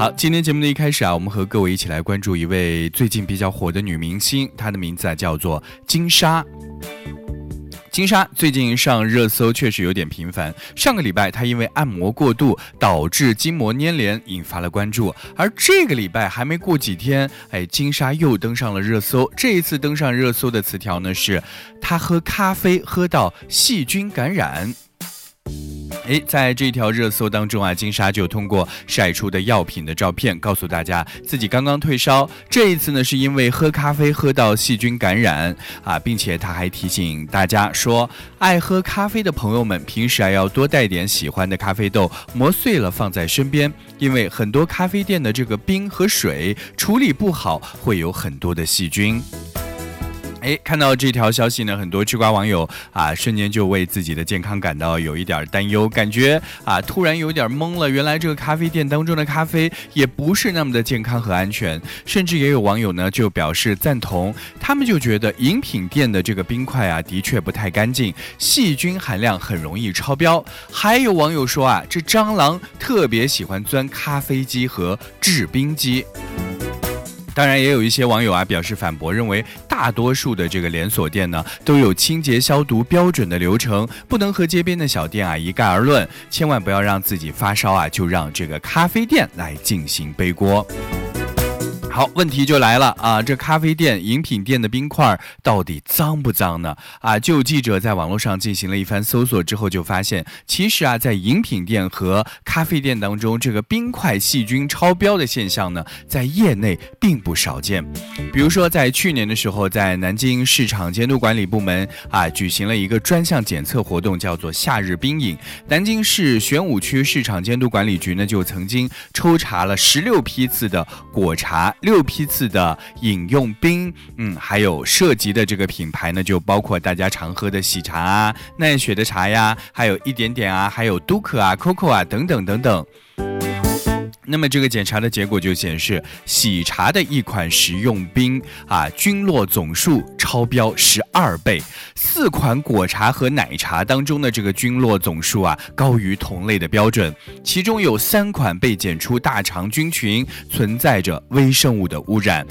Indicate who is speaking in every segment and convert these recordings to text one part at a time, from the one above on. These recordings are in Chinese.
Speaker 1: 好，今天节目的一开始啊，我们和各位一起来关注一位最近比较火的女明星，她的名字啊叫做金莎。金莎最近上热搜确实有点频繁。上个礼拜她因为按摩过度导致筋膜粘连，引发了关注。而这个礼拜还没过几天，哎，金莎又登上了热搜。这一次登上热搜的词条呢是，她喝咖啡喝到细菌感染。诶，在这条热搜当中啊，金莎就通过晒出的药品的照片，告诉大家自己刚刚退烧。这一次呢，是因为喝咖啡喝到细菌感染啊，并且他还提醒大家说，爱喝咖啡的朋友们，平时还要多带点喜欢的咖啡豆，磨碎了放在身边，因为很多咖啡店的这个冰和水处理不好，会有很多的细菌。哎，看到这条消息呢，很多吃瓜网友啊，瞬间就为自己的健康感到有一点担忧，感觉啊，突然有点懵了。原来这个咖啡店当中的咖啡也不是那么的健康和安全，甚至也有网友呢就表示赞同，他们就觉得饮品店的这个冰块啊，的确不太干净，细菌含量很容易超标。还有网友说啊，这蟑螂特别喜欢钻咖啡机和制冰机。当然，也有一些网友啊表示反驳，认为大多数的这个连锁店呢都有清洁消毒标准的流程，不能和街边的小店啊一概而论，千万不要让自己发烧啊就让这个咖啡店来进行背锅。好，问题就来了啊！这咖啡店、饮品店的冰块到底脏不脏呢？啊，就有记者在网络上进行了一番搜索之后，就发现，其实啊，在饮品店和咖啡店当中，这个冰块细菌超标的现象呢，在业内并不少见。比如说，在去年的时候，在南京市场监督管理部门啊，举行了一个专项检测活动，叫做“夏日冰饮”。南京市玄武区市场监督管理局呢，就曾经抽查了十六批次的果茶。六批次的饮用冰，嗯，还有涉及的这个品牌呢，就包括大家常喝的喜茶啊、奈雪的茶呀，还有一点点啊，还有都可啊、COCO 啊等等等等。那么这个检查的结果就显示，喜茶的一款食用冰啊，菌落总数超标十二倍；四款果茶和奶茶当中的这个菌落总数啊，高于同类的标准，其中有三款被检出大肠菌群存在着微生物的污染。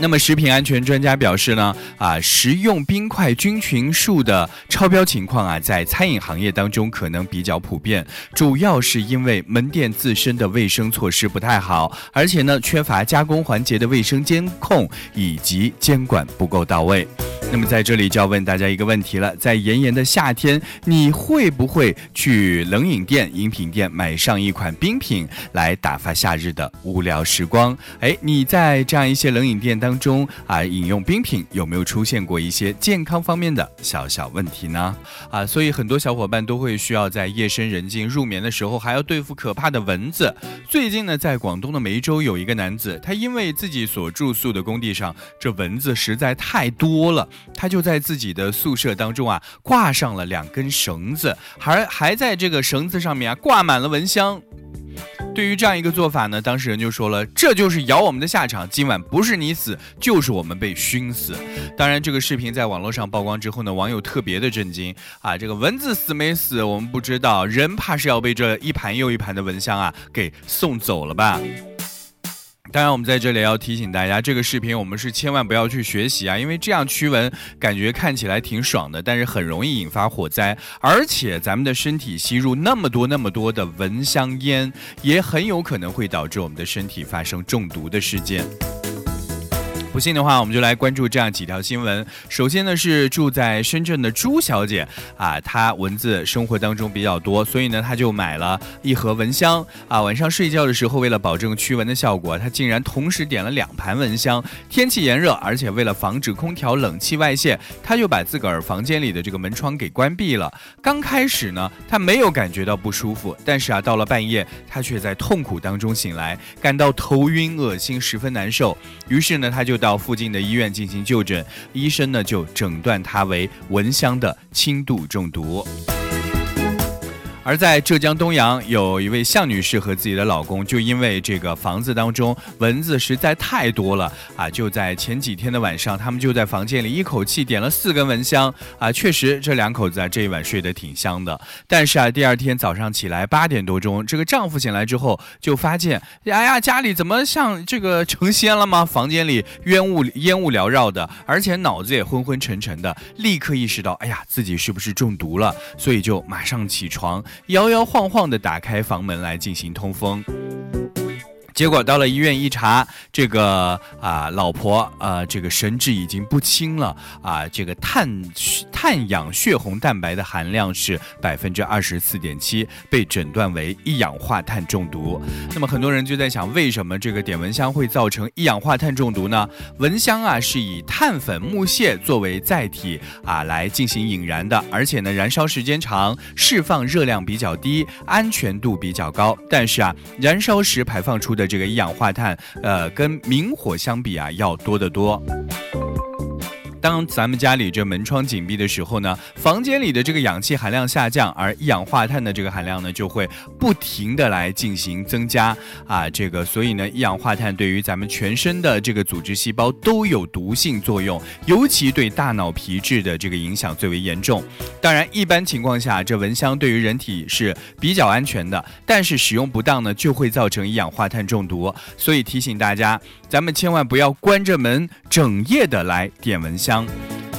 Speaker 1: 那么，食品安全专家表示呢，啊，食用冰块菌群数的超标情况啊，在餐饮行业当中可能比较普遍，主要是因为门店自身的卫生措施不太好，而且呢，缺乏加工环节的卫生监控以及监管不够到位。那么在这里就要问大家一个问题了：在炎炎的夏天，你会不会去冷饮店、饮品店买上一款冰品来打发夏日的无聊时光？哎，你在这样一些冷饮店当中啊，饮用冰品有没有出现过一些健康方面的小小问题呢？啊，所以很多小伙伴都会需要在夜深人静入眠的时候还要对付可怕的蚊子。最近呢，在广东的梅州有一个男子，他因为自己所住宿的工地上这蚊子实在太多了。他就在自己的宿舍当中啊，挂上了两根绳子，还还在这个绳子上面啊挂满了蚊香。对于这样一个做法呢，当事人就说了：“这就是咬我们的下场，今晚不是你死，就是我们被熏死。”当然，这个视频在网络上曝光之后呢，网友特别的震惊啊！这个蚊子死没死我们不知道，人怕是要被这一盘又一盘的蚊香啊给送走了吧。当然，我们在这里要提醒大家，这个视频我们是千万不要去学习啊，因为这样驱蚊感觉看起来挺爽的，但是很容易引发火灾，而且咱们的身体吸入那么多那么多的蚊香烟，也很有可能会导致我们的身体发生中毒的事件。不信的话，我们就来关注这样几条新闻。首先呢，是住在深圳的朱小姐啊，她蚊子生活当中比较多，所以呢，她就买了一盒蚊香啊。晚上睡觉的时候，为了保证驱蚊的效果，她竟然同时点了两盘蚊香。天气炎热，而且为了防止空调冷气外泄，她就把自个儿房间里的这个门窗给关闭了。刚开始呢，她没有感觉到不舒服，但是啊，到了半夜，她却在痛苦当中醒来，感到头晕、恶心，十分难受。于是呢，她就。到附近的医院进行就诊，医生呢就诊断他为蚊香的轻度中毒。而在浙江东阳，有一位向女士和自己的老公，就因为这个房子当中蚊子实在太多了啊，就在前几天的晚上，他们就在房间里一口气点了四根蚊香啊。确实，这两口子啊这一晚睡得挺香的。但是啊，第二天早上起来八点多钟，这个丈夫醒来之后就发现，哎呀，家里怎么像这个成仙了吗？房间里烟雾烟雾缭绕的，而且脑子也昏昏沉沉的，立刻意识到，哎呀，自己是不是中毒了？所以就马上起床。摇摇晃晃地打开房门来进行通风。结果到了医院一查，这个啊老婆啊这个神志已经不清了啊，这个碳碳氧血红蛋白的含量是百分之二十四点七，被诊断为一氧化碳中毒。那么很多人就在想，为什么这个点蚊香会造成一氧化碳中毒呢？蚊香啊是以碳粉木屑作为载体啊来进行引燃的，而且呢燃烧时间长，释放热量比较低，安全度比较高。但是啊燃烧时排放出的这个一氧化碳，呃，跟明火相比啊，要多得多。当咱们家里这门窗紧闭的时候呢，房间里的这个氧气含量下降，而一氧化碳的这个含量呢，就会不停的来进行增加啊。这个，所以呢，一氧化碳对于咱们全身的这个组织细胞都有毒性作用，尤其对大脑皮质的这个影响最为严重。当然，一般情况下，这蚊香对于人体是比较安全的，但是使用不当呢，就会造成一氧化碳中毒。所以提醒大家，咱们千万不要关着门整夜的来点蚊香。香，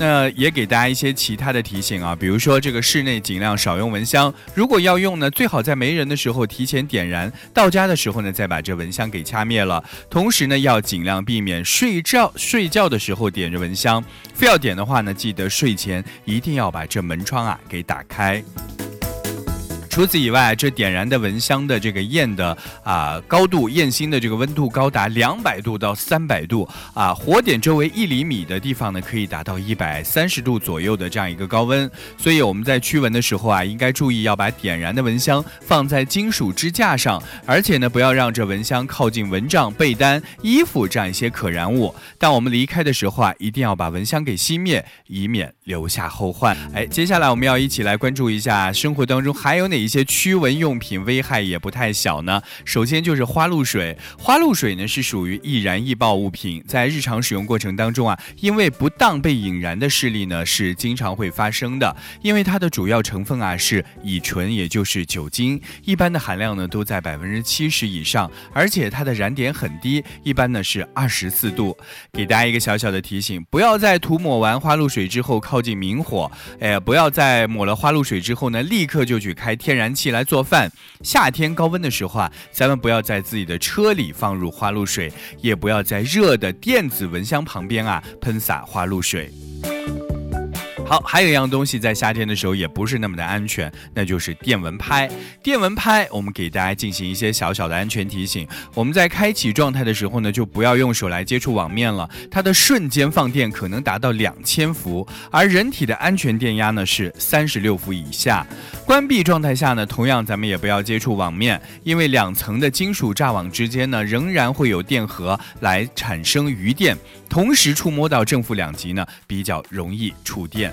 Speaker 1: 那也给大家一些其他的提醒啊，比如说这个室内尽量少用蚊香，如果要用呢，最好在没人的时候提前点燃，到家的时候呢，再把这蚊香给掐灭了。同时呢，要尽量避免睡觉睡觉的时候点着蚊香，非要点的话呢，记得睡前一定要把这门窗啊给打开。除此以外，这点燃的蚊香的这个焰的啊高度，焰芯的这个温度高达两百度到三百度啊，火点周围一厘米的地方呢，可以达到一百三十度左右的这样一个高温。所以我们在驱蚊的时候啊，应该注意要把点燃的蚊香放在金属支架上，而且呢，不要让这蚊香靠近蚊帐、被单、衣服这样一些可燃物。当我们离开的时候啊，一定要把蚊香给熄灭，以免留下后患。哎，接下来我们要一起来关注一下生活当中还有哪。一些驱蚊用品危害也不太小呢。首先就是花露水，花露水呢是属于易燃易爆物品，在日常使用过程当中啊，因为不当被引燃的事例呢是经常会发生的。因为它的主要成分啊是乙醇，也就是酒精，一般的含量呢都在百分之七十以上，而且它的燃点很低，一般呢是二十四度。给大家一个小小的提醒，不要在涂抹完花露水之后靠近明火，哎，不要在抹了花露水之后呢立刻就去开天。天然气来做饭，夏天高温的时候啊，咱们不要在自己的车里放入花露水，也不要在热的电子蚊香旁边啊喷洒花露水。好，还有一样东西在夏天的时候也不是那么的安全，那就是电蚊拍。电蚊拍，我们给大家进行一些小小的安全提醒。我们在开启状态的时候呢，就不要用手来接触网面了，它的瞬间放电可能达到两千伏，而人体的安全电压呢是三十六伏以下。关闭状态下呢，同样咱们也不要接触网面，因为两层的金属栅网之间呢，仍然会有电荷来产生余电，同时触摸到正负两极呢，比较容易触电。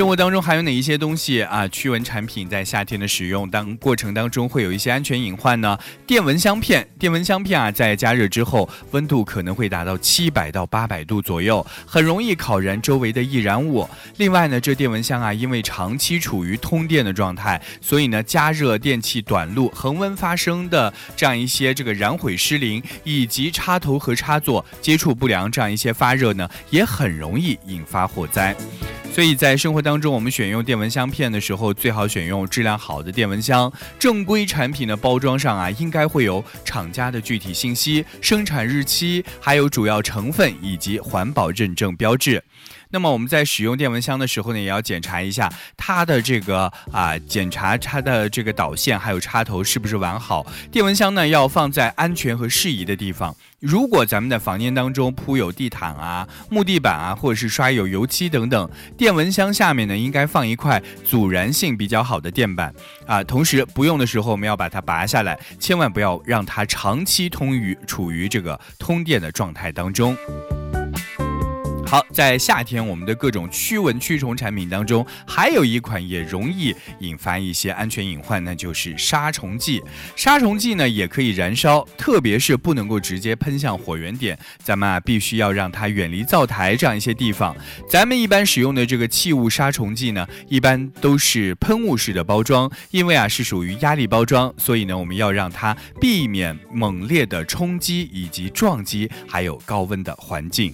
Speaker 1: 生活当中还有哪一些东西啊？驱蚊产品在夏天的使用当过程当中会有一些安全隐患呢？电蚊香片，电蚊香片啊，在加热之后，温度可能会达到七百到八百度左右，很容易烤燃周围的易燃物。另外呢，这电蚊香啊，因为长期处于通电的状态，所以呢，加热电器短路、恒温发生的这样一些这个燃毁失灵，以及插头和插座接触不良这样一些发热呢，也很容易引发火灾。所以在生活当中，我们选用电蚊香片的时候，最好选用质量好的电蚊香。正规产品的包装上啊，应该会有厂家的具体信息、生产日期，还有主要成分以及环保认证标志。那么我们在使用电蚊香的时候呢，也要检查一下它的这个啊，检查它的这个导线还有插头是不是完好。电蚊香呢要放在安全和适宜的地方。如果咱们的房间当中铺有地毯啊、木地板啊，或者是刷有油漆等等，电蚊香下面呢应该放一块阻燃性比较好的垫板啊。同时不用的时候，我们要把它拔下来，千万不要让它长期通于处于这个通电的状态当中。好，在夏天，我们的各种驱蚊驱虫产品当中，还有一款也容易引发一些安全隐患，那就是杀虫剂。杀虫剂呢也可以燃烧，特别是不能够直接喷向火源点，咱们啊必须要让它远离灶台这样一些地方。咱们一般使用的这个器物杀虫剂呢，一般都是喷雾式的包装，因为啊是属于压力包装，所以呢我们要让它避免猛烈的冲击以及撞击，还有高温的环境。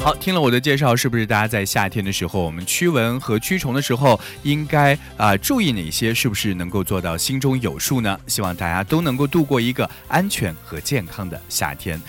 Speaker 1: 好，听了我的介绍，是不是大家在夏天的时候，我们驱蚊和驱虫的时候，应该啊注意哪些？是不是能够做到心中有数呢？希望大家都能够度过一个安全和健康的夏天。